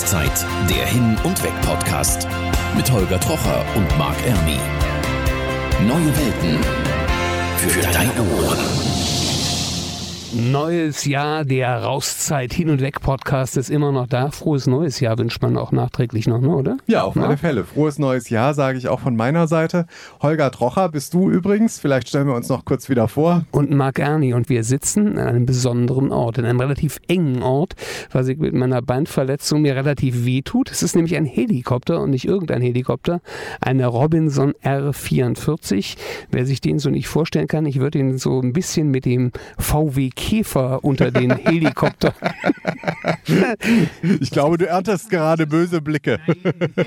Rauszeit, der Hin- und Weg-Podcast mit Holger Trocher und Marc Ermi. Neue Welten für deine Ohren. Neues Jahr, der Rauszeit hin und weg Podcast ist immer noch da. Frohes neues Jahr wünscht man auch nachträglich noch, ne, oder? Ja, auf alle Fälle. Frohes neues Jahr sage ich auch von meiner Seite. Holger Trocher bist du übrigens. Vielleicht stellen wir uns noch kurz wieder vor. Und Marc Erni und wir sitzen an einem besonderen Ort, in einem relativ engen Ort, was ich mit meiner Beinverletzung mir relativ wehtut. Es ist nämlich ein Helikopter und nicht irgendein Helikopter, eine Robinson R44. Wer sich den so nicht vorstellen kann, ich würde ihn so ein bisschen mit dem VW Käfer unter den Helikopter. ich glaube, du erntest gerade böse Blicke.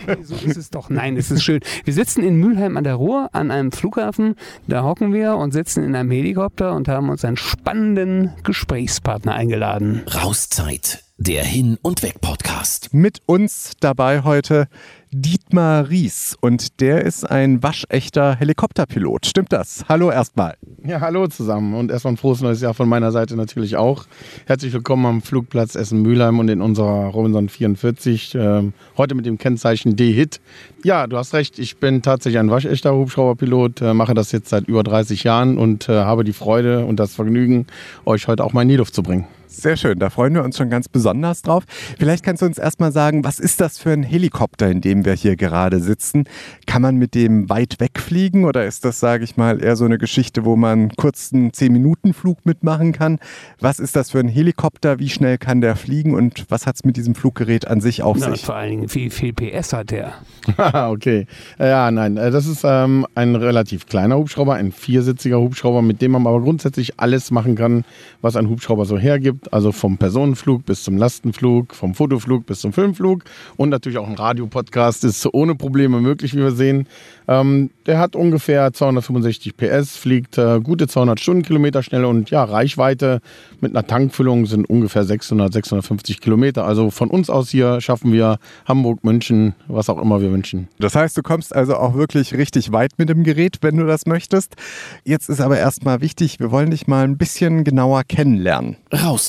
Nein, so ist es doch. Nein, es ist schön. Wir sitzen in Mülheim an der Ruhr an einem Flughafen. Da hocken wir und sitzen in einem Helikopter und haben uns einen spannenden Gesprächspartner eingeladen. Rauszeit, der Hin- und Weg-Podcast. Mit uns dabei heute Dietmar Ries und der ist ein waschechter Helikopterpilot. Stimmt das? Hallo erstmal. Ja, hallo zusammen und erstmal ein frohes neues Jahr von meiner Seite natürlich auch. Herzlich willkommen am Flugplatz Essen-Mülheim und in unserer Robinson 44, äh, heute mit dem Kennzeichen D-Hit. Ja, du hast recht, ich bin tatsächlich ein waschechter Hubschrauberpilot, äh, mache das jetzt seit über 30 Jahren und äh, habe die Freude und das Vergnügen, euch heute auch mal in die Luft zu bringen. Sehr schön, da freuen wir uns schon ganz besonders drauf. Vielleicht kannst du uns erstmal sagen, was ist das für ein Helikopter, in dem wir hier gerade sitzen? Kann man mit dem weit wegfliegen oder ist das, sage ich mal, eher so eine Geschichte, wo man kurz einen 10-Minuten-Flug mitmachen kann? Was ist das für ein Helikopter? Wie schnell kann der fliegen und was hat es mit diesem Fluggerät an sich auf Na, sich? Vor allen Dingen, wie viel PS hat der? okay. Ja, nein, äh, das ist ähm, ein relativ kleiner Hubschrauber, ein viersitziger Hubschrauber, mit dem man aber grundsätzlich alles machen kann, was ein Hubschrauber so hergibt also vom Personenflug bis zum Lastenflug, vom Fotoflug bis zum Filmflug und natürlich auch ein Radiopodcast ist ohne Probleme möglich, wie wir sehen. Ähm, der hat ungefähr 265 PS, fliegt äh, gute 200 Stundenkilometer schnell und ja, Reichweite mit einer Tankfüllung sind ungefähr 600, 650 Kilometer. Also von uns aus hier schaffen wir Hamburg, München, was auch immer wir wünschen. Das heißt, du kommst also auch wirklich richtig weit mit dem Gerät, wenn du das möchtest. Jetzt ist aber erstmal wichtig, wir wollen dich mal ein bisschen genauer kennenlernen.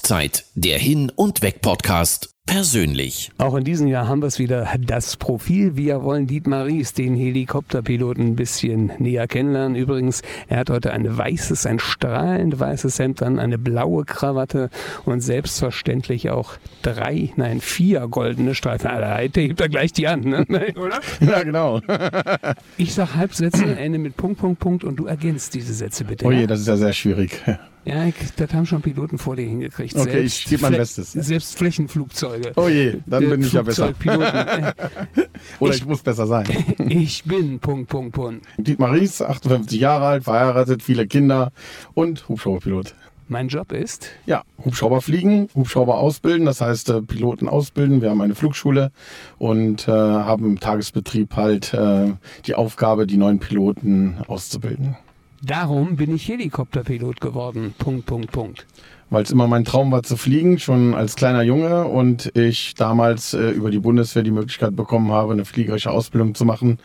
Rauszeit, der Hin- und Weg-Podcast persönlich. Auch in diesem Jahr haben wir es wieder, das Profil. Wir wollen Dietmar Ries, den Helikopterpiloten, ein bisschen näher kennenlernen. Übrigens, er hat heute ein weißes, ein strahlend weißes Hemd an, eine blaue Krawatte und selbstverständlich auch drei, nein, vier goldene Streifen. Alter, der hebt da gleich die an, ne? oder? Ja, genau. ich sag Halbsätze, Ende mit Punkt, Punkt, Punkt und du ergänzt diese Sätze bitte. Oh je, das ist ja sehr schwierig. Ja, ich, das haben schon Piloten vor dir hingekriegt. Okay, selbst ich gebe mein Bestes. Selbst Flächenflugzeuge. Oh je, dann bin ich ja besser. Oder ich- ich muss besser sein. ich bin Punkt, Punkt, Punkt. Dietmar Ries, 58 Jahre alt, verheiratet, viele Kinder und Hubschrauberpilot. Mein Job ist, Ja, Hubschrauber fliegen, Hubschrauber ausbilden, das heißt äh, Piloten ausbilden. Wir haben eine Flugschule und äh, haben im Tagesbetrieb halt äh, die Aufgabe, die neuen Piloten auszubilden. darum bin ich Helikopterpilot geworden. Punkt, Punkt, Punkt. Weil es immer mein Traum war zu fliegen, schon als kleiner Junge und ich damals äh, über die Bundeswehr die Möglichkeit bekommen habe, eine fliegerische Ausbildung zu machen.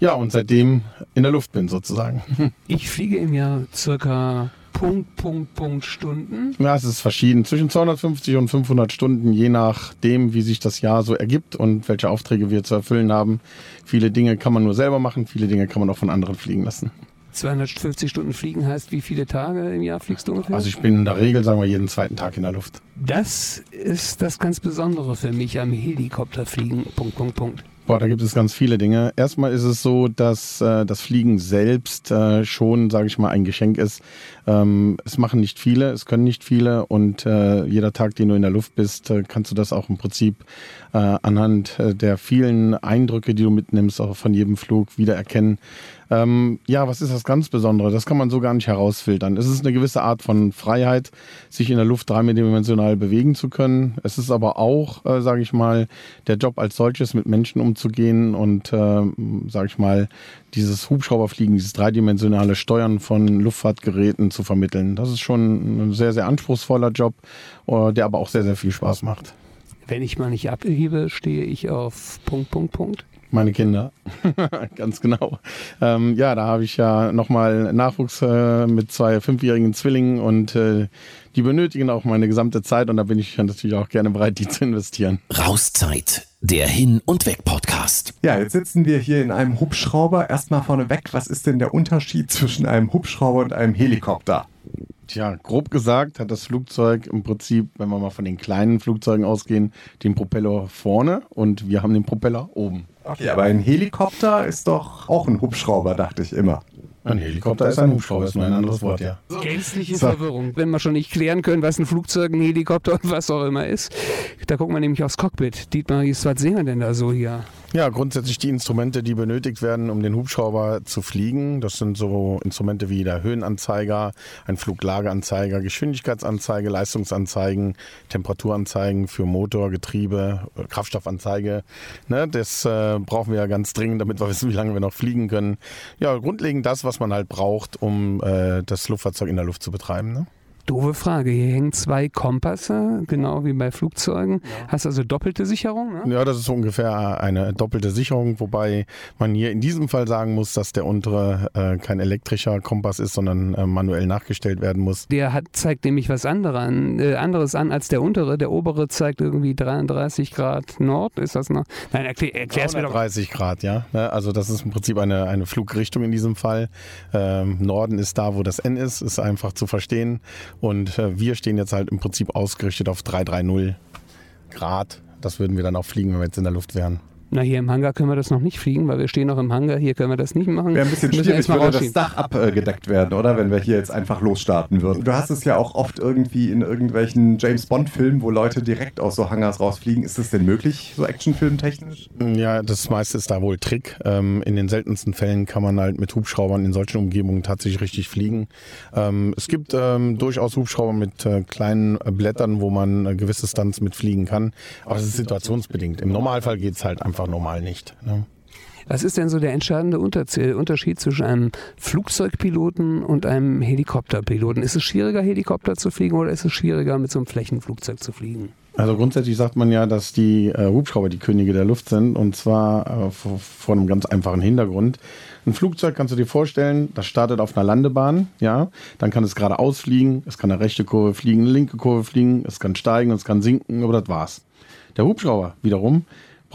Ja, und seitdem in der Luft bin sozusagen. Ich fliege im Jahr circa Punkt, Punkt, Punkt Stunden. Ja, es ist verschieden. Zwischen 250 und 500 Stunden, je nachdem, wie sich das Jahr so ergibt und welche Aufträge wir zu erfüllen haben. Viele Dinge kann man nur selber machen, viele Dinge kann man auch von anderen fliegen lassen. 250 Stunden fliegen heißt, wie viele Tage im Jahr fliegst du ungefähr? Also ich bin in der Regel, sagen wir, jeden zweiten Tag in der Luft. das ist das ganz Besondere für mich am Helikopterfliegen. Punkt, Punkt, Punkt. Boah, da gibt es ganz viele Dinge. Erstmal ist es so, dass äh, das Fliegen selbst äh, schon, sage ich mal, ein Geschenk ist. Ähm, es machen nicht viele, es können nicht viele und äh, jeder Tag, den du in der Luft bist, äh, kannst du das auch im Prinzip äh, anhand äh, der vielen Eindrücke, die du mitnimmst, auch von jedem Flug wiedererkennen. Ähm, ja, was ist das ganz Besondere? Das kann man so gar nicht herausfiltern. Es ist eine gewisse Art von Freiheit, sich in der Luft dreidimensional bewegen zu können. Es ist aber auch, äh, sage ich mal, der Job als solches, mit Menschen umzugehen und, äh, sage ich mal, dieses Hubschrauberfliegen, dieses dreidimensionale Steuern von Luftfahrtgeräten zu vermitteln. Das ist schon ein sehr, sehr anspruchsvoller Job, äh, der aber auch sehr, sehr viel Spaß macht. Wenn ich mal nicht abhebe, stehe ich auf Punkt, Punkt, Punkt. Meine Kinder, ganz genau. Ähm, ja, da habe ich ja nochmal Nachwuchs äh, mit zwei fünfjährigen Zwillingen und äh, die benötigen auch meine gesamte Zeit und da bin ich natürlich auch gerne bereit, die zu investieren. Rauszeit, der Hin- und Weg-Podcast. Ja, jetzt sitzen wir hier in einem Hubschrauber. Erstmal vorneweg, was ist denn der Unterschied zwischen einem Hubschrauber und einem Helikopter? Tja, grob gesagt hat das Flugzeug im Prinzip, wenn wir mal von den kleinen Flugzeugen ausgehen, den Propeller vorne und wir haben den Propeller oben. Okay, aber ein Helikopter ist doch auch ein Hubschrauber, dachte ich immer. Ein Helikopter ist ein Hubschrauber, ist nur ein anderes Wort, ja. Gänzliche So. Verwirrung. Wenn wir schon nicht klären können, was ein Flugzeug, ein Helikopter und was auch immer ist. Da gucken wir nämlich aufs Cockpit. Dietmar, was sehen wir denn da so hier? Ja, grundsätzlich die Instrumente, die benötigt werden, um den Hubschrauber zu fliegen. Das sind so Instrumente wie der Höhenanzeiger, ein Fluglageanzeiger, Geschwindigkeitsanzeige, Leistungsanzeigen, Temperaturanzeigen für Motor, Getriebe, äh, Kraftstoffanzeige. Ne, das äh, brauchen wir ja ganz dringend, damit wir wissen, wie lange wir noch fliegen können. Ja, grundlegend das, was man halt braucht, um äh, das Luftfahrzeug in der Luft zu betreiben. Ne? Doofe Frage. Hier hängen zwei Kompasse, genau wie bei Flugzeugen. Hast also doppelte Sicherung? Ne? Ja, das ist so ungefähr eine doppelte Sicherung, wobei man hier in diesem Fall sagen muss, dass der untere äh, kein elektrischer Kompass ist, sondern äh, manuell nachgestellt werden muss. Der hat, zeigt nämlich was andere an, äh, anderes an als der untere. Der obere zeigt irgendwie 33 Grad Nord. Ist das noch? Nein, erklär, erklär's mir doch. 30 Grad, ja. Ne, Also das ist im Prinzip eine, eine Flugrichtung in diesem Fall. Ähm, Norden ist da, wo das N ist, ist einfach zu verstehen. Und äh, wir stehen jetzt halt im Prinzip ausgerichtet auf 330 Grad. Das würden wir dann auch fliegen, wenn wir jetzt in der Luft wären. Na, hier im Hangar können wir das noch nicht fliegen, weil wir stehen noch im Hangar. Hier können wir das nicht machen. Wäre ein bisschen schwierig, erst mal würde das. Dach abgedeckt werden, oder? Wenn wir hier jetzt einfach losstarten würden. Du hast es ja auch oft irgendwie in irgendwelchen James-Bond-Filmen, wo Leute direkt aus so Hangars rausfliegen. Ist das denn möglich, so actionfilmtechnisch? Ja, das meiste ist da wohl Trick. Ähm, in den seltensten Fällen kann man halt mit Hubschraubern in solchen Umgebungen tatsächlich richtig fliegen. Ähm, es gibt ähm, durchaus Hubschrauber mit äh, kleinen äh, Blättern, wo man äh, gewisse Stunts mit fliegen kann. Aber es ist situationsbedingt. Im Normalfall geht's halt einfach normal nicht. Ne? Was ist denn so der entscheidende Unterschied zwischen einem Flugzeugpiloten und einem Helikopterpiloten? Ist es schwieriger, Helikopter zu fliegen oder ist es schwieriger, mit so einem Flächenflugzeug zu fliegen? Also grundsätzlich sagt man ja, dass die äh, Hubschrauber die Könige der Luft sind und zwar äh, vor, vor einem ganz einfachen Hintergrund. Ein Flugzeug kannst du dir vorstellen, das startet auf einer Landebahn, ja, dann kann es geradeaus fliegen, es kann eine rechte Kurve fliegen, eine linke Kurve fliegen, es kann steigen, es kann sinken, aber das war's. Der Hubschrauber wiederum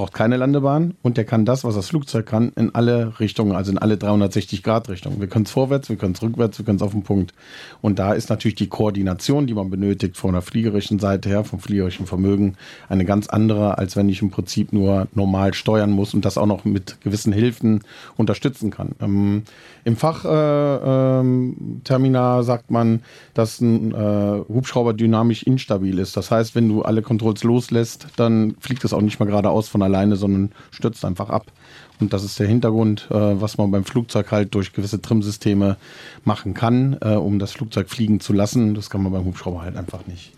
braucht keine Landebahn und der kann das, was das Flugzeug kann, in alle Richtungen, also in alle 360 Grad Richtungen. Wir können es vorwärts, wir können es rückwärts, wir können es auf den Punkt. Und da ist natürlich die Koordination, die man benötigt von der fliegerischen Seite her, vom fliegerischen Vermögen, eine ganz andere, als wenn ich im Prinzip nur normal steuern muss und das auch noch mit gewissen Hilfen unterstützen kann. Ähm, Im Fachterminar äh, Terminar sagt man, dass ein äh, Hubschrauber dynamisch instabil ist. Das heißt, wenn du alle Controls loslässt, dann fliegt es auch nicht mehr geradeaus von alleine, sondern stürzt einfach ab. Und das ist der Hintergrund, äh, was man beim Flugzeug halt durch gewisse Trimsysteme machen kann, äh, um das Flugzeug fliegen zu lassen. Das kann man beim Hubschrauber halt einfach nicht.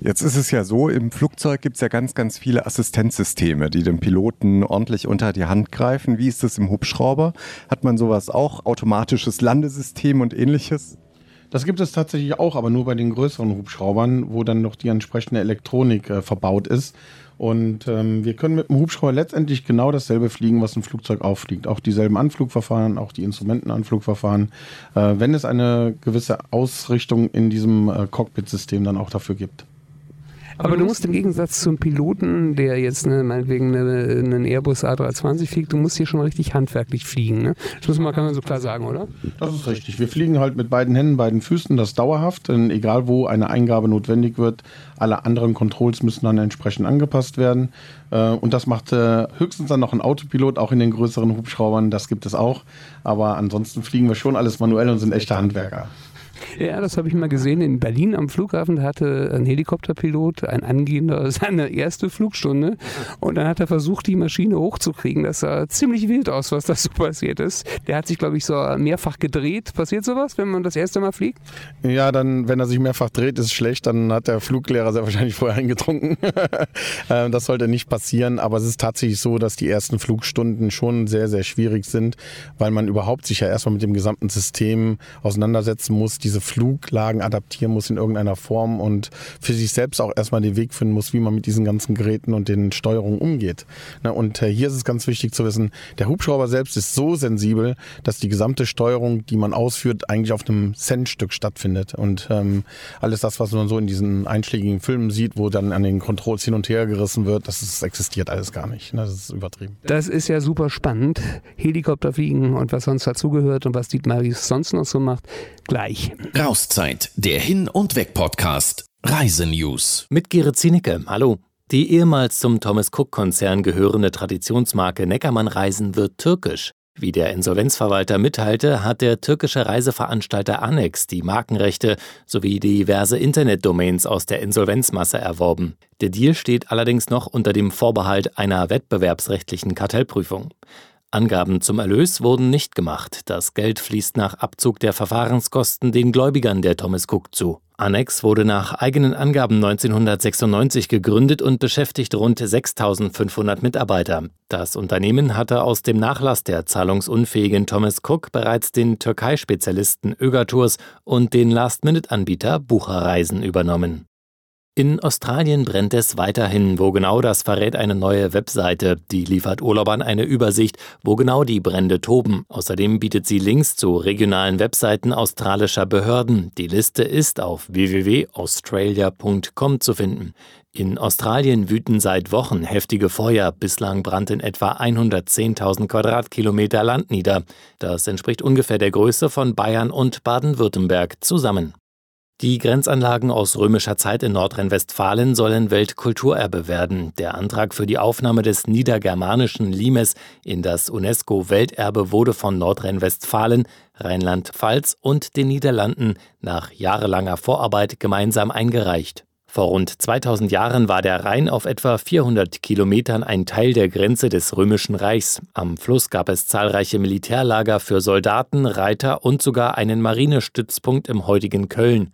Jetzt ist es ja so, im Flugzeug gibt es ja ganz, ganz viele Assistenzsysteme, die dem Piloten ordentlich unter die Hand greifen. Wie ist das im Hubschrauber? Hat man sowas auch? Automatisches Landesystem und ähnliches? Das gibt es tatsächlich auch, aber nur bei den größeren Hubschraubern, wo dann noch die entsprechende Elektronik äh, verbaut ist. Und ähm, wir können mit dem Hubschrauber letztendlich genau dasselbe fliegen, was ein Flugzeug auch fliegt. Auch dieselben Anflugverfahren, auch die Instrumentenanflugverfahren, äh, wenn es eine gewisse Ausrichtung in diesem äh, Cockpit-System dann auch dafür gibt. Aber du musst im Gegensatz zum Piloten, der jetzt ne, meinetwegen eine, einen Airbus A320 fliegt, du musst hier schon richtig handwerklich fliegen. Ne? Das muss man, kann man so klar sagen, oder? Das ist richtig. Wir fliegen halt mit beiden Händen, beiden Füßen, das dauerhaft. Denn egal wo eine Eingabe notwendig wird, alle anderen Controls müssen dann entsprechend angepasst werden. Äh, Und das macht äh, höchstens dann noch ein Autopilot, auch in den größeren Hubschraubern. Das gibt es auch. Aber ansonsten fliegen wir schon alles manuell und sind echte Handwerker. Ja, das habe ich mal gesehen in Berlin am Flughafen. Da hatte ein Helikopterpilot, ein Angehender, seine erste Flugstunde. Und dann hat er versucht, die Maschine hochzukriegen. Das sah ziemlich wild aus, was da so passiert ist. Der hat sich, glaube ich, so mehrfach gedreht. Passiert sowas, wenn man das erste Mal fliegt? Ja, dann, wenn er sich mehrfach dreht, ist es schlecht. Dann hat der Fluglehrer sehr wahrscheinlich vorher eingetrunken. Ähm, das sollte nicht passieren. Aber es ist tatsächlich so, dass die ersten Flugstunden schon sehr, sehr schwierig sind, weil man überhaupt sich ja erstmal mit dem gesamten System auseinandersetzen muss. Diese Fluglagen adaptieren muss in irgendeiner Form und für sich selbst auch erstmal den Weg finden muss, wie man mit diesen ganzen Geräten und den Steuerungen umgeht. Ne, und äh, hier ist es ganz wichtig zu wissen, der Hubschrauber selbst ist so sensibel, dass die gesamte Steuerung, die man ausführt, eigentlich auf einem Centstück stattfindet. Und ähm, alles das, was man so in diesen einschlägigen Filmen sieht, wo dann an den Controls hin und her gerissen wird, das ist, existiert alles gar nicht. Ne? Das ist übertrieben. Das ist ja super spannend. Helikopter fliegen und was sonst dazugehört und was Dietmar Ries sonst noch so macht, gleich. Rauszeit, der Hin- und Weg-Podcast. Reisenews. Mit Gerrit Zienicke. Hallo. Die ehemals zum Thomas Cook-Konzern gehörende Traditionsmarke Neckermann Reisen wird türkisch. Wie der Insolvenzverwalter mitteilte, hat der türkische Reiseveranstalter Annex die Markenrechte sowie diverse Internetdomains aus der Insolvenzmasse erworben. Der Deal steht allerdings noch unter dem Vorbehalt einer wettbewerbsrechtlichen Kartellprüfung. Angaben zum Erlös wurden nicht gemacht. Das Geld fließt nach Abzug der Verfahrenskosten den Gläubigern der Thomas Cook zu. Annex wurde nach eigenen Angaben 1996 gegründet und beschäftigt rund 6500 Mitarbeiter. Das Unternehmen hatte aus dem Nachlass der zahlungsunfähigen Thomas Cook bereits den Türkei-Spezialisten Ögertours und den Last-Minute-Anbieter Bucherreisen übernommen. In Australien brennt es weiterhin. Wo genau, das verrät eine neue Webseite. Die liefert Urlaubern eine Übersicht, wo genau die Brände toben. Außerdem bietet sie Links zu regionalen Webseiten australischer Behörden. Die Liste ist auf www.australia.com zu finden. In Australien wüten seit Wochen heftige Feuer. Bislang brannte in etwa 110.000 Quadratkilometer Land nieder. Das entspricht ungefähr der Größe von Bayern und Baden-Württemberg zusammen. Die Grenzanlagen aus römischer Zeit in Nordrhein-Westfalen sollen Weltkulturerbe werden. Der Antrag für die Aufnahme des niedergermanischen Limes in das UNESCO-Welterbe wurde von Nordrhein-Westfalen, Rheinland-Pfalz und den Niederlanden nach jahrelanger Vorarbeit gemeinsam eingereicht. Vor rund 2000 Jahren war der Rhein auf etwa 400 Kilometern ein Teil der Grenze des Römischen Reichs. Am Fluss gab es zahlreiche Militärlager für Soldaten, Reiter und sogar einen Marinestützpunkt im heutigen Köln.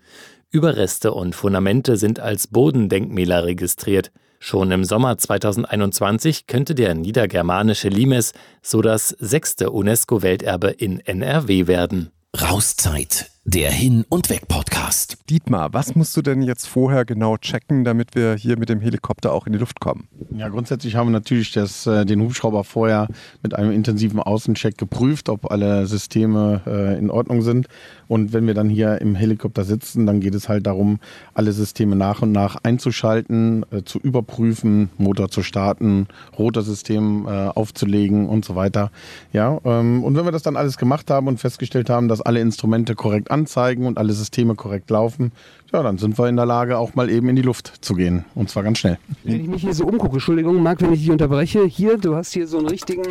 Überreste und Fundamente sind als Bodendenkmäler registriert. Schon im Sommer 2021 könnte der niedergermanische Limes so das sechste UNESCO-Welterbe in NRW werden. Rauszeit, der Hin- und Weg-Podcast. Dietmar, was musst du denn jetzt vorher genau checken, damit wir hier mit dem Helikopter auch in die Luft kommen? Ja, grundsätzlich haben wir natürlich das, äh, den Hubschrauber vorher mit einem intensiven Außencheck geprüft, ob alle Systeme äh, in Ordnung sind. Und wenn wir dann hier im Helikopter sitzen, dann geht es halt darum, alle Systeme nach und nach einzuschalten, äh, zu überprüfen, Motor zu starten, Rotorsystem äh, aufzulegen und so weiter. Ja, ähm, und wenn wir das dann alles gemacht haben und festgestellt haben, dass alle Instrumente korrekt anzeigen und alle Systeme korrekt laufen, ja, dann sind wir in der Lage, auch mal eben in die Luft zu gehen. Und zwar ganz schnell. Wenn ich mich hier so umgucke, Entschuldigung, Marc, wenn ich dich unterbreche, hier, du hast hier so einen richtigen,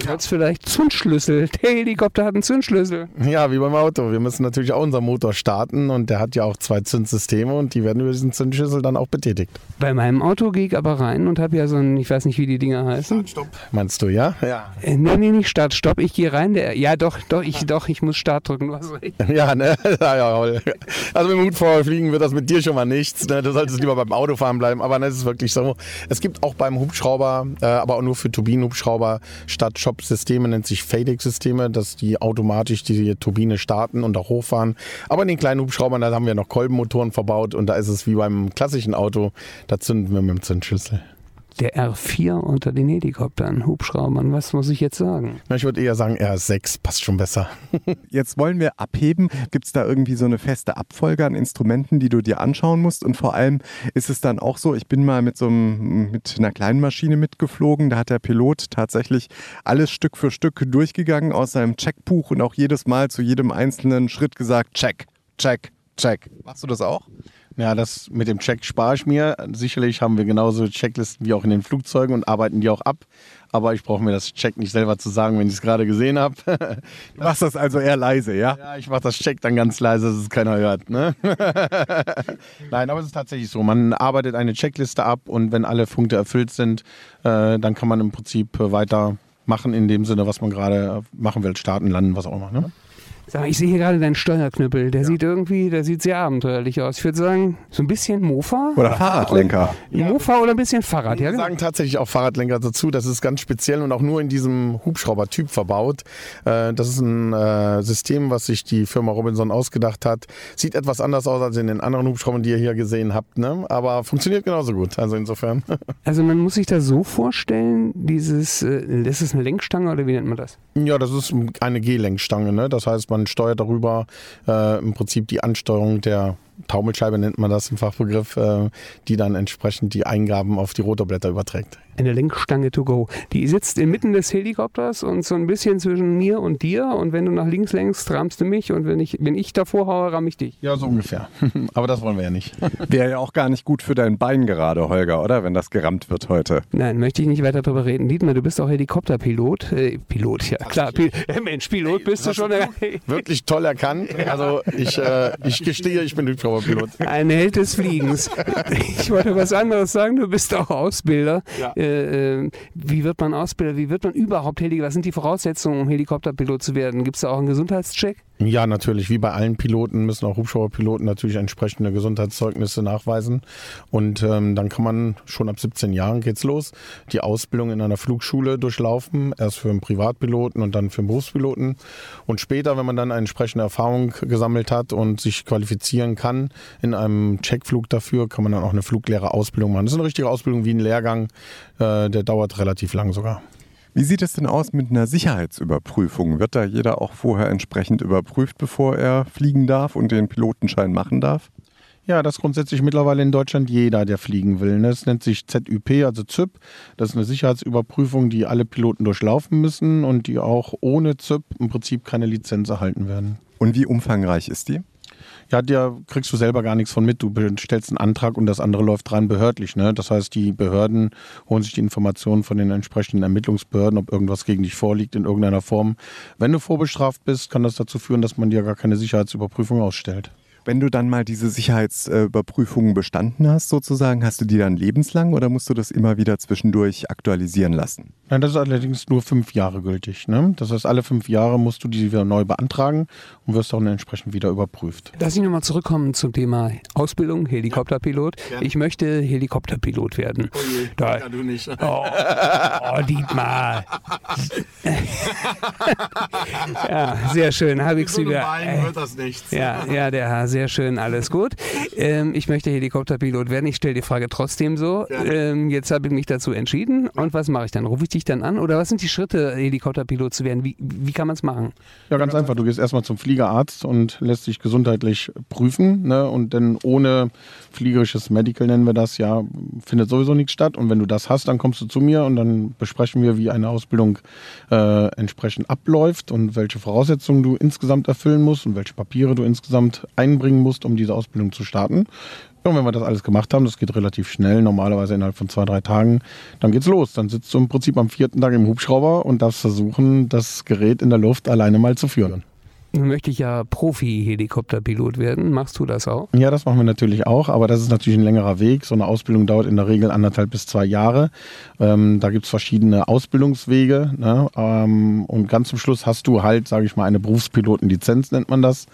du hast vielleicht Zündschlüssel. Der Helikopter hat einen Zündschlüssel. Ja, wie beim Auto. Wir müssen natürlich auch unseren Motor starten und der hat ja auch zwei Zündsysteme und die werden über diesen Zündschlüssel dann auch betätigt. Bei meinem Auto gehe ich aber rein und habe ja so ein, ich weiß nicht, wie die Dinger heißen. Stopp. Meinst du, ja? Ja. Äh, nee, nee, nicht Start, Stopp. Ich gehe rein. Der, ja, doch, doch, ich, doch, ich muss Start drücken. Recht. Ja, ne? Ja, ja. Also mit dem Hut vor fliegen wird das mit dir schon mal nichts. Ne? Du solltest lieber beim Autofahren bleiben. Aber ne, es ist wirklich so. Es gibt auch beim Hubschrauber, äh, aber auch nur für Turbinenhubschrauber, statt Shop-Systeme nennt sich FADEC-Systeme, dass die automatisch die Turbine starten und auch hochfahren. Aber in den kleinen Hubschraubern, da haben wir noch Kolbenmotoren verbaut und da ist es wie beim klassischen Auto, da zünden wir mit dem Zündschlüssel. Der R4 unter den Helikoptern, Hubschraubern, was muss ich jetzt sagen? Na, Ich würde eher sagen R6, passt schon besser. Jetzt wollen wir abheben. Gibt es da irgendwie so eine feste Abfolge an Instrumenten, die du dir anschauen musst? Und vor allem ist es dann auch so, ich bin mal mit so einem, mit einer kleinen Maschine mitgeflogen. Da hat der Pilot tatsächlich alles Stück für Stück durchgegangen aus seinem Checkbuch und auch jedes Mal zu jedem einzelnen Schritt gesagt, check, check, check. Machst du das auch? Ja, das mit dem Check spare ich mir. Sicherlich haben wir genauso Checklisten wie auch in den Flugzeugen und arbeiten die auch ab. Aber ich brauche mir das Check nicht selber zu sagen, wenn ich es gerade gesehen habe. Du machst das also eher leise, ja? Ja, ich mache das Check dann ganz leise, dass es keiner hört. Ne? Nein, aber es ist tatsächlich so. Man arbeitet eine Checkliste ab und wenn alle Punkte erfüllt sind, äh, dann kann man im Prinzip äh, weitermachen in dem Sinne, was man gerade machen will, starten, landen, was auch immer. Ne? Sag mal, ich sehe hier gerade deinen Steuerknüppel. Der sieht irgendwie, der sieht sehr abenteuerlich aus. Ich würde sagen, so ein bisschen Mofa. Oder Fahrradlenker. Mofa oder ein bisschen Fahrrad, ja? Wir genau. sagen tatsächlich auch Fahrradlenker dazu. Das ist ganz speziell und auch nur in diesem Hubschraubertyp verbaut. Äh, Das ist ein äh, System, was sich die Firma Robinson ausgedacht hat. Sieht etwas anders aus als in den anderen Hubschraubern, die ihr hier gesehen habt, ne? aber funktioniert genauso gut. Also insofern. Also man muss sich das so vorstellen, dieses, äh, das ist eine Lenkstange oder wie nennt man das? Ja, das ist eine G-Lenkstange. Ne? Das heißt, man steuert darüber äh, im Prinzip die Ansteuerung der Taumelscheibe, nennt man das im Fachbegriff, äh, die dann entsprechend die Eingaben auf die Rotorblätter überträgt. Eine Lenkstange to go. Die sitzt inmitten des Helikopters und so ein bisschen zwischen mir und dir. Und wenn du nach links lenkst, rammst du mich. Und wenn ich, wenn ich davor haue, ramm ich dich. Ja, so ungefähr. aber das wollen wir ja nicht. Wäre ja auch gar nicht gut für dein Bein gerade, Holger, oder? Wenn das gerammt wird heute. Nein, möchte ich nicht weiter drüber reden. Dietmar, du bist auch Helikopterpilot. Äh, Pilot, ja klar. Pil Mensch, Pilot bist du schon. Wirklich toll erkannt. Also ich, äh, ich gestehe, ich bin Hubschrauberpilot. Ein Held des Fliegens. Ich wollte was anderes sagen. Du bist auch Ausbilder. Ja. Äh, äh, wie wird man Ausbilder? Wie wird man überhaupt Helikopter? Was sind die Voraussetzungen, um Helikopterpilot zu werden? Gibt es da auch einen Gesundheitscheck? Ja, natürlich. Wie bei allen Piloten müssen auch Hubschrauberpiloten natürlich entsprechende Gesundheitszeugnisse nachweisen. Und ähm, dann kann man schon ab 17 Jahren geht's los, die Ausbildung in einer Flugschule durchlaufen. Erst für einen Privatpiloten und dann für einen Berufspiloten. Und später, wenn man dann eine entsprechende Erfahrung gesammelt hat und sich qualifizieren kann in einem Checkflug dafür, kann man dann auch eine Fluglehrerausbildung machen. Das ist eine richtige Ausbildung wie ein Lehrgang. Äh, der dauert relativ lang sogar. Wie sieht es denn aus mit einer Sicherheitsüberprüfung? Wird da jeder auch vorher entsprechend überprüft, bevor er fliegen darf und den Pilotenschein machen darf? Ja, das grundsätzlich mittlerweile in Deutschland jeder, der fliegen will. ne? Das nennt sich ZÜP, also ZÜP. Das ist eine Sicherheitsüberprüfung, die alle Piloten durchlaufen müssen und die auch ohne ZÜP im Prinzip keine Lizenz erhalten werden. Und wie umfangreich ist die? Ja, da kriegst du selber gar nichts von mit. Du stellst einen Antrag und das andere läuft rein behördlich. Ne? Das heißt, die Behörden holen sich die Informationen von den entsprechenden Ermittlungsbehörden, ob irgendwas gegen dich vorliegt in irgendeiner Form. Wenn du vorbestraft bist, kann das dazu führen, dass man dir gar keine Sicherheitsüberprüfung ausstellt. Wenn du dann mal diese Sicherheitsüberprüfungen bestanden hast, sozusagen, hast du die dann lebenslang oder musst du das immer wieder zwischendurch aktualisieren lassen? Nein, das ist allerdings nur fünf Jahre gültig. Ne? Das heißt, alle fünf Jahre musst du die wieder neu beantragen und wirst auch entsprechend wieder überprüft. Lass ich nochmal zurückkommen zum Thema Ausbildung, Helikopterpilot. Ich möchte Helikopterpilot werden. Da, du nicht. oh, oh, Dietmar. ja, sehr schön. Habe ich wieder. das nichts. Ja, ja, der Herr, sehr schön, alles gut. Ähm, ich möchte Helikopterpilot werden. Ich stelle die Frage trotzdem so. Ähm, jetzt habe ich mich dazu entschieden. Und was mache ich dann? Rufe ich dich dann an? Oder was sind die Schritte, Helikopterpilot zu werden? Wie, wie kann man es machen? Ja, ganz einfach. Du gehst erstmal zum Fliegerarzt und lässt dich gesundheitlich prüfen. Ne? Und dann ohne fliegerisches Medical nennen wir das ja, findet sowieso nichts statt. Und wenn du das hast, dann kommst du zu mir und dann besprechen wir, wie eine Ausbildung äh, entsprechend abläuft und welche Voraussetzungen du insgesamt erfüllen musst und welche Papiere du insgesamt einbringen musst, um diese Ausbildung zu starten. Und wenn wir das alles gemacht haben, das geht relativ schnell, normalerweise innerhalb von zwei, drei Tagen, dann geht's los. Dann sitzt du im Prinzip am vierten Tag im Hubschrauber und darfst versuchen, das Gerät in der Luft alleine mal zu führen. Nun möchte ich ja Profi-Helikopterpilot werden. Machst du das auch? Ja, das machen wir natürlich auch, aber das ist natürlich ein längerer Weg. So eine Ausbildung dauert in der Regel anderthalb bis zwei Jahre. Ähm, da gibt's verschiedene Ausbildungswege. Ne? Ähm, und ganz zum Schluss hast du halt, sage ich mal, eine Berufspilotenlizenz, nennt man das,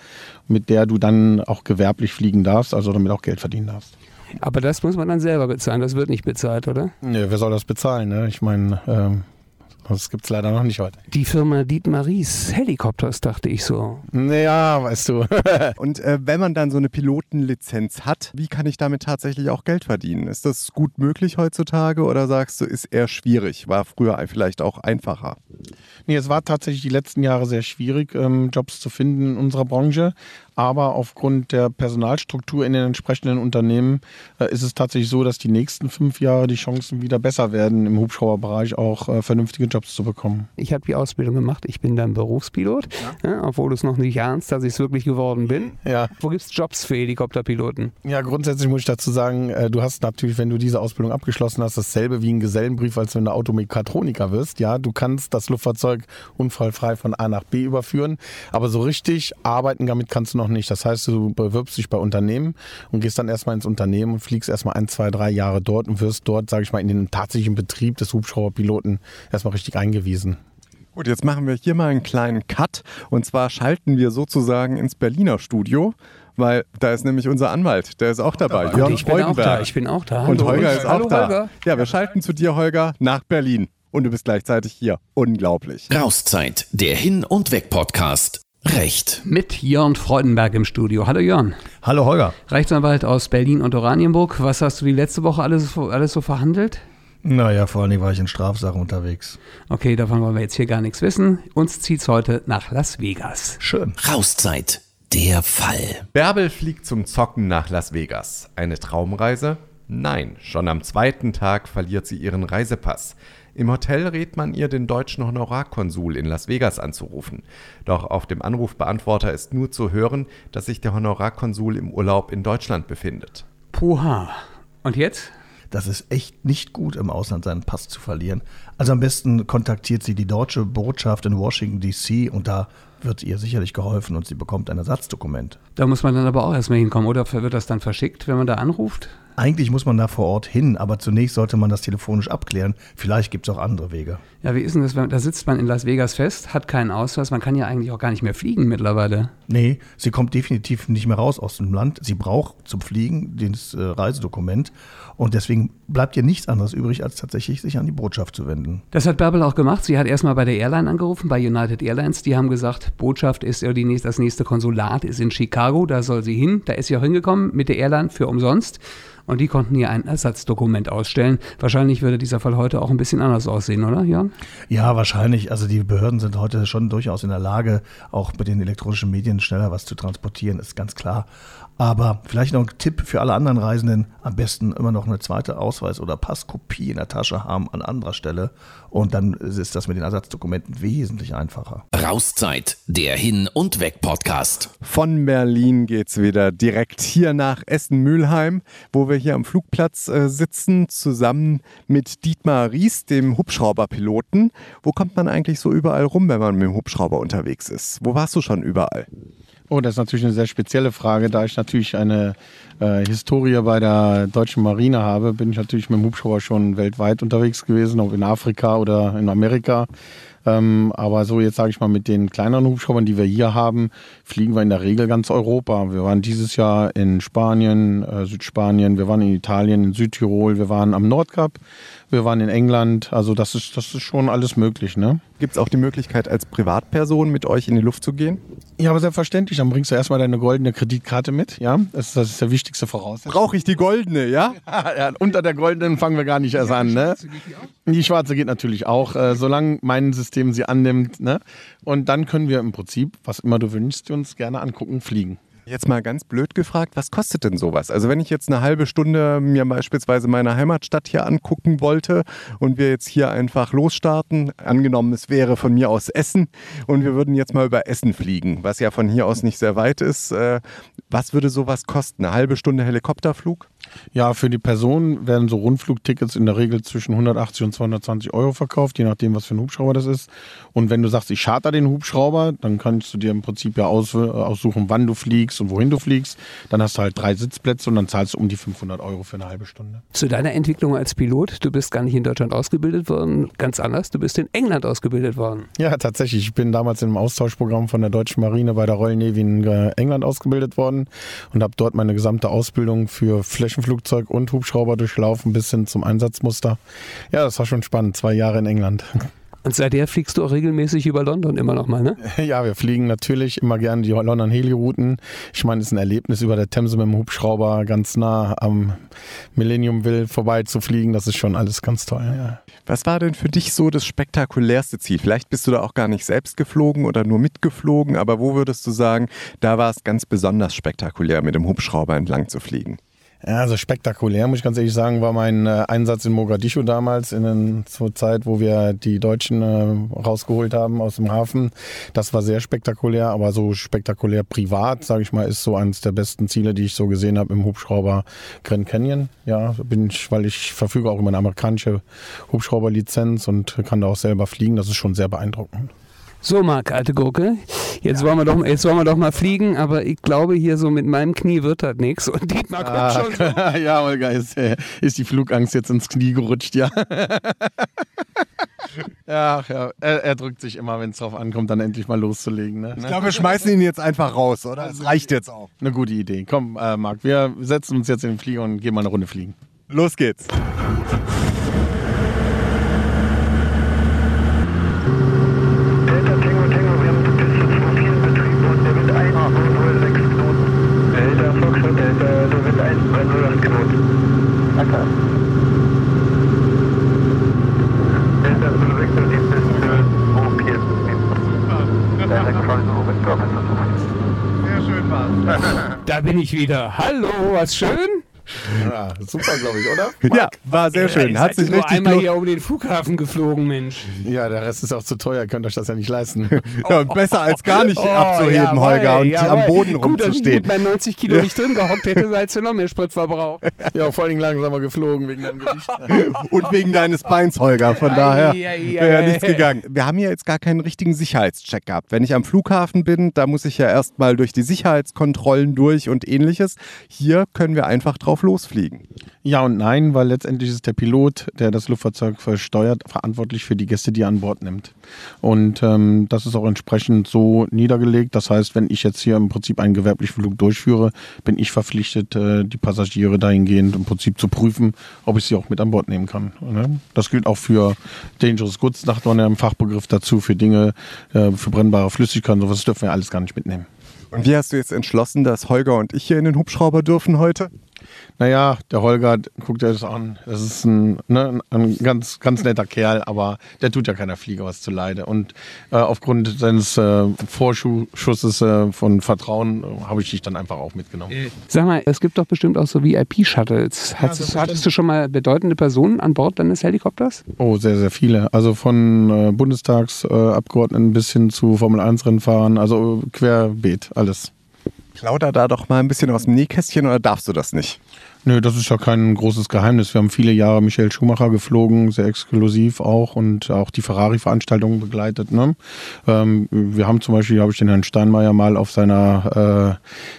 mit der du dann auch gewerblich fliegen darfst, also damit auch Geld verdienen darfst. Aber das muss man dann selber bezahlen. Das wird nicht bezahlt, oder? Nee, wer soll das bezahlen? Ne? Ich meine, ähm, das gibt's leider noch nicht heute. Die Firma Dietmaries Helikopters, dachte ich so. Naja, weißt du. Und äh, wenn man dann so eine Pilotenlizenz hat, wie kann ich damit tatsächlich auch Geld verdienen? Ist das gut möglich heutzutage oder sagst du, ist eher schwierig? War früher vielleicht auch einfacher? Nee, es war tatsächlich die letzten Jahre sehr schwierig, ähm, Jobs zu finden in unserer Branche. Aber aufgrund der Personalstruktur in den entsprechenden Unternehmen äh, ist es tatsächlich so, dass die nächsten fünf Jahre die Chancen wieder besser werden, im Hubschrauberbereich auch äh, vernünftige Jobs zu bekommen. Ich habe die Ausbildung gemacht. Ich bin dann Berufspilot, ja, obwohl du es noch nicht ahnst, dass ich es wirklich geworden bin. Ja. Wo gibt es Jobs für Helikopterpiloten? Ja, grundsätzlich muss ich dazu sagen, äh, du hast natürlich, wenn du diese Ausbildung abgeschlossen hast, dasselbe wie ein Gesellenbrief, als wenn du Automechatroniker wirst. Ja, du kannst das Luftfahrzeug unfallfrei von A nach B überführen, aber so richtig arbeiten damit kannst du noch nicht. Das heißt, du bewirbst dich bei Unternehmen und gehst dann erstmal ins Unternehmen und fliegst erstmal ein, zwei, drei Jahre dort und wirst dort, sage ich mal, in den tatsächlichen Betrieb des Hubschrauberpiloten erstmal richtig eingewiesen. Gut, jetzt machen wir hier mal einen kleinen Cut und zwar schalten wir sozusagen ins Berliner Studio, weil da ist nämlich unser Anwalt, der ist auch dabei. Jörn ich bin auch Freudenberg. da, ich bin auch da. Und Hallo. Holger ist auch Hallo, da. Holger. Ja, wir schalten zu dir, Holger, nach Berlin. Und du bist gleichzeitig hier. Unglaublich. Rauszeit, der Hin- und Weg-Podcast. Recht. Mit Jörn Freudenberg im Studio. Hallo Jörn. Hallo Holger. Rechtsanwalt aus Berlin und Oranienburg. Was hast du die letzte Woche alles, alles so verhandelt? Naja, vor allen Dingen war ich in Strafsachen unterwegs. Okay, davon wollen wir jetzt hier gar nichts wissen. Uns zieht's heute nach Las Vegas. Schön. Rauszeit, der Fall. Bärbel fliegt zum Zocken nach Las Vegas. Eine Traumreise? Nein, schon am zweiten Tag verliert sie ihren Reisepass. Im Hotel rät man ihr, den deutschen Honorarkonsul in Las Vegas anzurufen. Doch auf dem Anrufbeantworter ist nur zu hören, dass sich der Honorarkonsul im Urlaub in Deutschland befindet. Puha. Und jetzt? Das ist echt nicht gut, im Ausland seinen Pass zu verlieren. Also am besten kontaktiert sie die deutsche Botschaft in Washington, D.C. und da wird ihr sicherlich geholfen und sie bekommt ein Ersatzdokument. Da muss man dann aber auch erstmal hinkommen. Oder wird das dann verschickt, wenn man da anruft? Eigentlich muss man da vor Ort hin, aber zunächst sollte man das telefonisch abklären. Vielleicht gibt es auch andere Wege. Ja, wie ist denn das? Da sitzt man in Las Vegas fest, hat keinen Ausweis. Man kann ja eigentlich auch gar nicht mehr fliegen mittlerweile. Nee, sie kommt definitiv nicht mehr raus aus dem Land. Sie braucht zum Fliegen das äh, Reisedokument und deswegen bleibt ihr nichts anderes übrig, als tatsächlich sich an die Botschaft zu wenden. Das hat Bärbel auch gemacht. Sie hat erstmal bei der Airline angerufen, bei United Airlines. Die haben gesagt, Botschaft ist ja die nächste, das nächste Konsulat ist in Chicago, da soll sie hin. Da ist sie auch hingekommen mit der Airline für umsonst. Und die konnten ihr ein Ersatzdokument ausstellen. Wahrscheinlich würde dieser Fall heute auch ein bisschen anders aussehen, oder, Jan? Ja, wahrscheinlich. Also die Behörden sind heute schon durchaus in der Lage, auch mit den elektronischen Medien schneller was zu transportieren, ist ganz klar. Aber vielleicht noch ein Tipp für alle anderen Reisenden, am besten immer noch eine zweite Ausweis- oder Passkopie in der Tasche haben an anderer Stelle. Und dann ist das mit den Ersatzdokumenten wesentlich einfacher. Rauszeit, der Hin- und Weg-Podcast. Von Berlin geht's wieder direkt hier nach Essen-Mülheim, wo wir hier am Flugplatz äh, sitzen, zusammen mit Dietmar Ries, dem Hubschrauberpiloten. Wo kommt man eigentlich so überall rum, wenn man mit dem Hubschrauber unterwegs ist? Wo warst du schon überall? Oh, das ist natürlich eine sehr spezielle Frage. Da ich natürlich eine äh, Historie bei der deutschen Marine habe, bin ich natürlich mit dem Hubschrauber schon weltweit unterwegs gewesen, ob in Afrika oder in Amerika. Ähm, aber so jetzt sage ich mal mit den kleineren Hubschraubern, die wir hier haben, fliegen wir in der Regel ganz Europa. Wir waren dieses Jahr in Spanien, äh, Südspanien, wir waren in Italien, in Südtirol, wir waren am Nordkap, wir waren in England. Also das ist, das ist schon alles möglich, ne? Gibt es auch die Möglichkeit, als Privatperson mit euch in die Luft zu gehen? Ja, aber selbstverständlich. Dann bringst du erstmal deine goldene Kreditkarte mit, ja? Das ist, das ist der wichtigste Voraussetzung. Brauche ich die goldene, ja? ja, unter der goldenen fangen wir gar nicht erst an, ne? Die schwarze geht natürlich auch, äh, solange mein System sie annimmt, ne? Und dann können wir im Prinzip, was immer du wünschst, uns gerne angucken, fliegen. Jetzt mal ganz blöd gefragt, was kostet denn sowas? Also wenn ich jetzt eine halbe Stunde mir beispielsweise meine Heimatstadt hier angucken wollte und wir jetzt hier einfach losstarten, angenommen es wäre von mir aus Essen und wir würden jetzt mal über Essen fliegen, was ja von hier aus nicht sehr weit ist, äh, was würde sowas kosten? Eine halbe Stunde Helikopterflug? Ja, für die Person werden so Rundflugtickets in der Regel zwischen 180 und 220 Euro verkauft, je nachdem, was für ein Hubschrauber das ist. Und wenn du sagst, ich charter den Hubschrauber, dann kannst du dir im Prinzip ja aus, äh, aussuchen, wann du fliegst und wohin du fliegst. Dann hast du halt drei Sitzplätze und dann zahlst du um die 500 Euro für eine halbe Stunde. Zu deiner Entwicklung als Pilot, du bist gar nicht in Deutschland ausgebildet worden, ganz anders, du bist in England ausgebildet worden. Ja, tatsächlich. Ich bin damals im Austauschprogramm von der Deutschen Marine bei der Royal Navy in äh, England ausgebildet worden und habe dort meine gesamte Ausbildung für Flächenflugzeug und Hubschrauber durchlaufen bis hin zum Einsatzmuster. Ja, das war schon spannend. Zwei Jahre in England. Und seither fliegst du auch regelmäßig über London immer noch mal, ne? Ja, wir fliegen natürlich immer gerne die London Heli-Routen. Ich meine, es ist ein Erlebnis, über der Themse mit dem Hubschrauber ganz nah am Millennium Ville vorbei zu fliegen. Das ist schon alles ganz toll. Ja. Was war denn für dich so das spektakulärste Ziel? Vielleicht bist du da auch gar nicht selbst geflogen oder nur mitgeflogen, aber wo würdest du sagen, da war es ganz besonders spektakulär, mit dem Hubschrauber entlang zu fliegen? Ja, also spektakulär, muss ich ganz ehrlich sagen, war mein äh, Einsatz in Mogadischu damals, in den, zur Zeit, wo wir die Deutschen äh, rausgeholt haben aus dem Hafen. Das war sehr spektakulär, aber so spektakulär privat, sage ich mal, ist so eines der besten Ziele, die ich so gesehen habe im Hubschrauber Grand Canyon. Ja, bin ich, weil ich verfüge auch über eine amerikanische Hubschrauberlizenz und kann da auch selber fliegen. Das ist schon sehr beeindruckend. So, Marc, alte Gurke, jetzt, wollen wir doch, jetzt wollen wir doch mal fliegen, aber ich glaube, hier so mit meinem Knie wird das nichts. Und Dietmar kommt schon so. ja, Olga, ist, äh, ist die Flugangst jetzt ins Knie gerutscht, ja. Ja, ja. Er, er drückt sich immer, wenn es drauf ankommt, dann endlich mal loszulegen. Ne? Ich glaube, wir schmeißen ihn jetzt einfach raus, oder? Das reicht jetzt auch. Eine gute Idee. Komm, äh, Marc, wir setzen uns jetzt in den Flieger und gehen mal eine Runde fliegen. Los geht's. Da bin ich wieder. Hallo, was schön? Ja, super, glaube ich, oder? Ja, war sehr schön. Hat sich nur richtig einmal hier um den Flughafen geflogen, Mensch. Ja, der Rest ist auch zu teuer, könnt euch das ja nicht leisten. Ja, und besser als gar nicht Oh, abzuheben, jawohl, Holger, und jawohl. am Boden Gut, dass ich rumzustehen. mit meinen 90 Kilo nicht drin gehockt hätte, als du noch mehr Sprit verbraucht. ja, vor allen Dingen langsamer geflogen wegen deinem Gewicht. Und wegen deines Beins, Holger. Von daher wäre ja nichts gegangen. Wir haben hier jetzt gar keinen richtigen Sicherheitscheck gehabt. Wenn ich am Flughafen bin, da muss ich ja erstmal durch die Sicherheitskontrollen durch und ähnliches. Hier können wir einfach drauf losfliegen. Ja und nein, weil letztendlich ist der Pilot, der das Luftfahrzeug versteuert, verantwortlich für die Gäste, die er an Bord nimmt. Und ähm, das ist auch entsprechend so niedergelegt. Das heißt, wenn ich jetzt hier im Prinzip einen gewerblichen Flug durchführe, bin ich verpflichtet, äh, die Passagiere dahingehend im Prinzip zu prüfen, ob ich sie auch mit an Bord nehmen kann. Ne? Das gilt auch für Dangerous Goods, sagt man ja im Fachbegriff dazu, für Dinge, äh, für brennbare Flüssigkeiten, sowas dürfen wir alles gar nicht mitnehmen. Und wie hast du jetzt entschlossen, dass Holger und ich hier in den Hubschrauber dürfen heute? Naja, der Holger, guckt dir das an. Das ist ein, ne, ein ganz, ganz netter Kerl, aber der tut ja keiner Flieger was zu Leide. Und äh, aufgrund seines äh, Vorschusses äh, von Vertrauen äh, habe ich dich dann einfach auch mitgenommen. Sag mal, es gibt doch bestimmt auch so VIP-Shuttles. Hattest, hattest du schon mal bedeutende Personen an Bord deines Helikopters? Oh, sehr, sehr viele. Also von äh, Bundestagsabgeordneten bis hin zu Formel-1-Rennfahrern, also querbeet, alles. Plauder da doch mal ein bisschen aus dem Nähkästchen oder darfst du das nicht? Nö, das ist ja kein großes Geheimnis. Wir haben viele Jahre Michael Schumacher geflogen, sehr exklusiv auch und auch die Ferrari-Veranstaltungen begleitet. Ne? Ähm, wir haben zum Beispiel, habe ich den Herrn Steinmeier mal auf seiner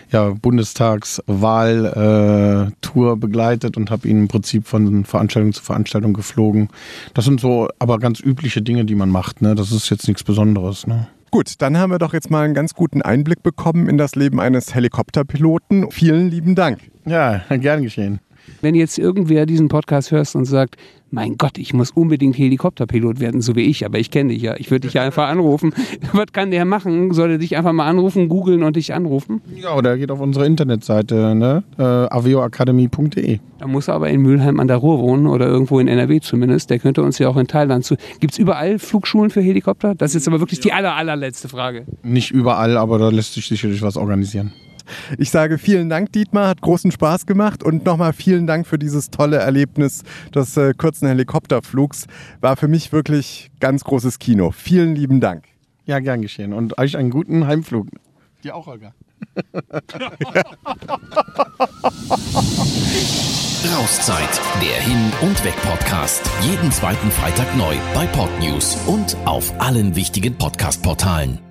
äh, ja, Bundestagswahl-Tour begleitet und habe ihn im Prinzip von Veranstaltung zu Veranstaltung geflogen. Das sind so aber ganz übliche Dinge, die man macht. Ne? Das ist jetzt nichts Besonderes. Ne? Gut, dann haben wir doch jetzt mal einen ganz guten Einblick bekommen in das Leben eines Helikopterpiloten. Vielen lieben Dank. Ja, gern geschehen. Wenn jetzt irgendwer diesen Podcast hörst und sagt, mein Gott, ich muss unbedingt Helikopterpilot werden, so wie ich, aber ich kenne dich ja. Ich würde dich ja einfach anrufen. Was kann der machen? Soll er dich einfach mal anrufen, googeln und dich anrufen? Ja, oder geht auf unsere Internetseite, ne? äh, avioacademy.de. Da muss er aber in Mülheim an der Ruhr wohnen oder irgendwo in NRW zumindest. Der könnte uns ja auch in Thailand zu. Gibt es überall Flugschulen für Helikopter? Das ist jetzt aber wirklich die aller, allerletzte Frage. Nicht überall, aber da lässt sich sicherlich was organisieren. Ich sage vielen Dank, Dietmar, hat großen Spaß gemacht und nochmal vielen Dank für dieses tolle Erlebnis des äh, kurzen Helikopterflugs. War für mich wirklich ganz großes Kino. Vielen lieben Dank. Ja, gern geschehen. Und euch einen guten Heimflug. Dir auch, Holger. Rauszeit, der Hin- und Weg-Podcast. Jeden zweiten Freitag neu bei Podnews und auf allen wichtigen Podcast-Portalen.